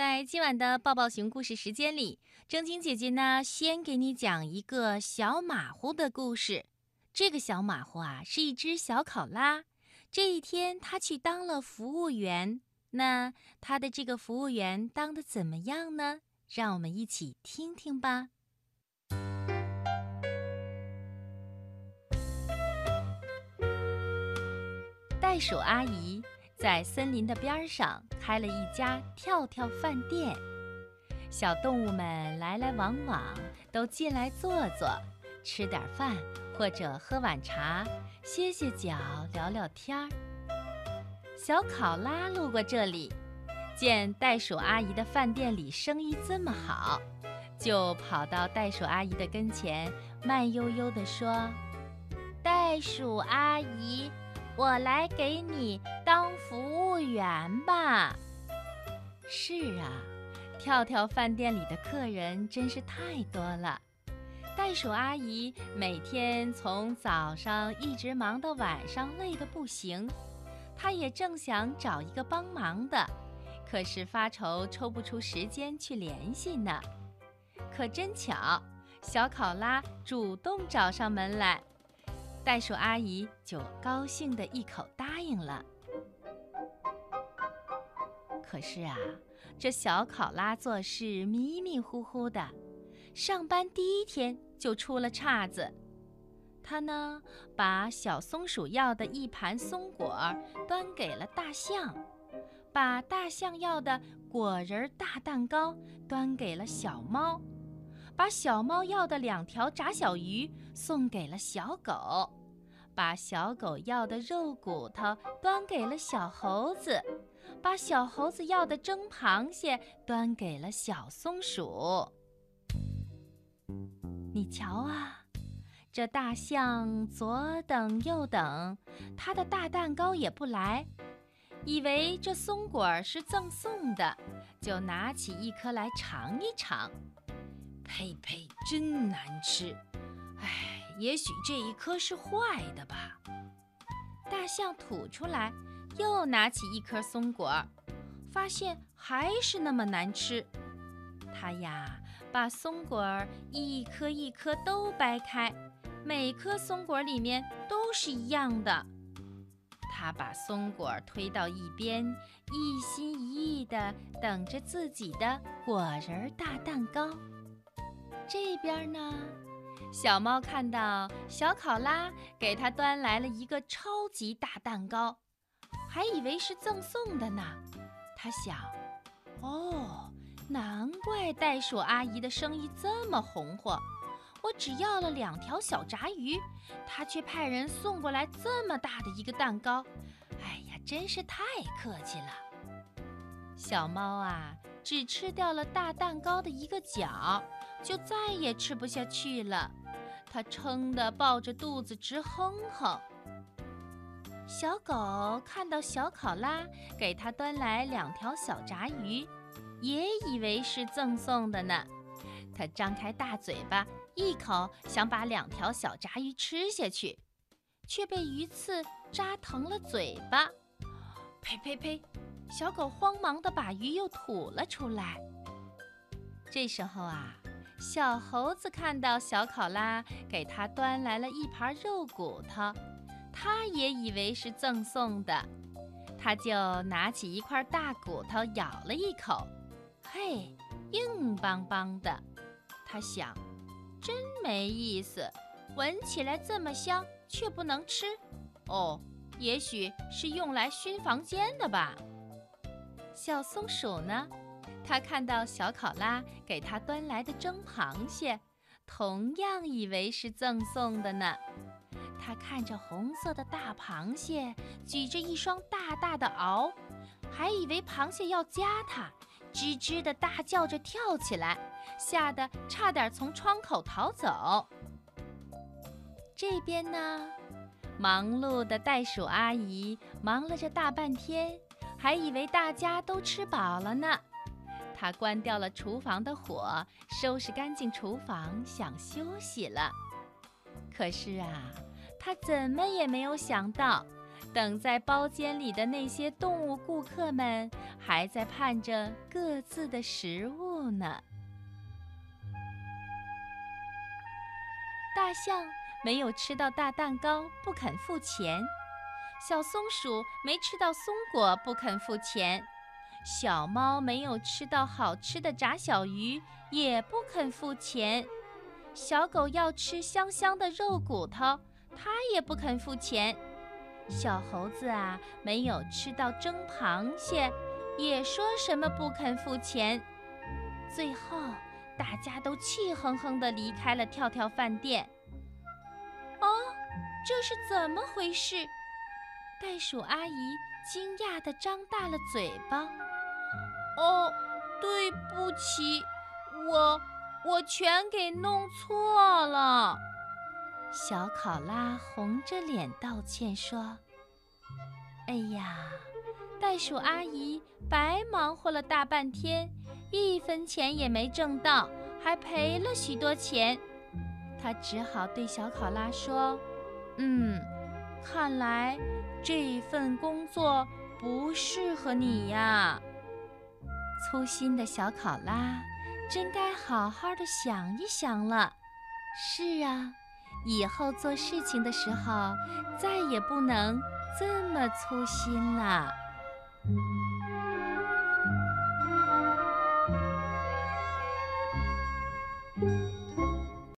在今晚的抱抱熊故事时间里，正晶姐姐呢，先给你讲一个小马虎的故事。这个小马虎啊，是一只小考拉。这一天，他去当了服务员。那他的这个服务员当的怎么样呢？让我们一起听听吧。袋鼠阿姨。在森林的边上开了一家跳跳饭店，小动物们来来往往，都进来坐坐，吃点饭或者喝碗茶，歇歇脚，聊聊天儿。小考拉路过这里，见袋鼠阿姨的饭店里生意这么好，就跑到袋鼠阿姨的跟前，慢悠悠地说：“袋鼠阿姨。”我来给你当服务员吧。是啊，跳跳饭店里的客人真是太多了。袋鼠阿姨每天从早上一直忙到晚上，累得不行。她也正想找一个帮忙的，可是发愁抽不出时间去联系呢。可真巧，小考拉主动找上门来。袋鼠阿姨就高兴的一口答应了。可是啊，这小考拉做事迷迷糊糊的，上班第一天就出了岔子。他呢，把小松鼠要的一盘松果端给了大象，把大象要的果仁大蛋糕端给了小猫。把小猫要的两条炸小鱼送给了小狗，把小狗要的肉骨头端给了小猴子，把小猴子要的蒸螃蟹端给了小松鼠。你瞧啊，这大象左等右等，它的大蛋糕也不来，以为这松果是赠送的，就拿起一颗来尝一尝。呸呸，真难吃！哎，也许这一颗是坏的吧。大象吐出来，又拿起一颗松果，发现还是那么难吃。他呀，把松果儿一颗一颗都掰开，每颗松果里面都是一样的。他把松果推到一边，一心一意地等着自己的果仁大蛋糕。这边呢，小猫看到小考拉给它端来了一个超级大蛋糕，还以为是赠送的呢。它想：哦，难怪袋鼠阿姨的生意这么红火。我只要了两条小炸鱼，她却派人送过来这么大的一个蛋糕。哎呀，真是太客气了。小猫啊，只吃掉了大蛋糕的一个角。就再也吃不下去了，它撑得抱着肚子直哼哼。小狗看到小考拉给它端来两条小炸鱼，也以为是赠送的呢。它张开大嘴巴，一口想把两条小炸鱼吃下去，却被鱼刺扎疼了嘴巴。呸呸呸！小狗慌忙地把鱼又吐了出来。这时候啊。小猴子看到小考拉给他端来了一盘肉骨头，他也以为是赠送的，他就拿起一块大骨头咬了一口，嘿，硬邦邦的。他想，真没意思，闻起来这么香，却不能吃。哦，也许是用来熏房间的吧。小松鼠呢？他看到小考拉给他端来的蒸螃蟹，同样以为是赠送的呢。他看着红色的大螃蟹举着一双大大的螯，还以为螃蟹要夹他，吱吱的大叫着跳起来，吓得差点从窗口逃走。这边呢，忙碌的袋鼠阿姨忙了这大半天，还以为大家都吃饱了呢。他关掉了厨房的火，收拾干净厨房，想休息了。可是啊，他怎么也没有想到，等在包间里的那些动物顾客们还在盼着各自的食物呢。大象没有吃到大蛋糕，不肯付钱；小松鼠没吃到松果，不肯付钱；小猫没有吃到好吃的炸小鱼，也不肯付钱；小狗要吃香香的肉骨头，它也不肯付钱。小猴子啊，没有吃到蒸螃蟹，也说什么不肯付钱。最后，大家都气哼哼地离开了跳跳饭店。哦，这是怎么回事？袋鼠阿姨惊讶地张大了嘴巴。哦，对不起，我我全给弄错了。小考拉红着脸道歉说：“哎呀，袋鼠阿姨白忙活了大半天，一分钱也没挣到，还赔了许多钱。她只好对小考拉说：‘嗯，看来这份工作不适合你呀。’粗心的小考拉，真该好好的想一想了。是啊。”以后做事情的时候，再也不能这么粗心了。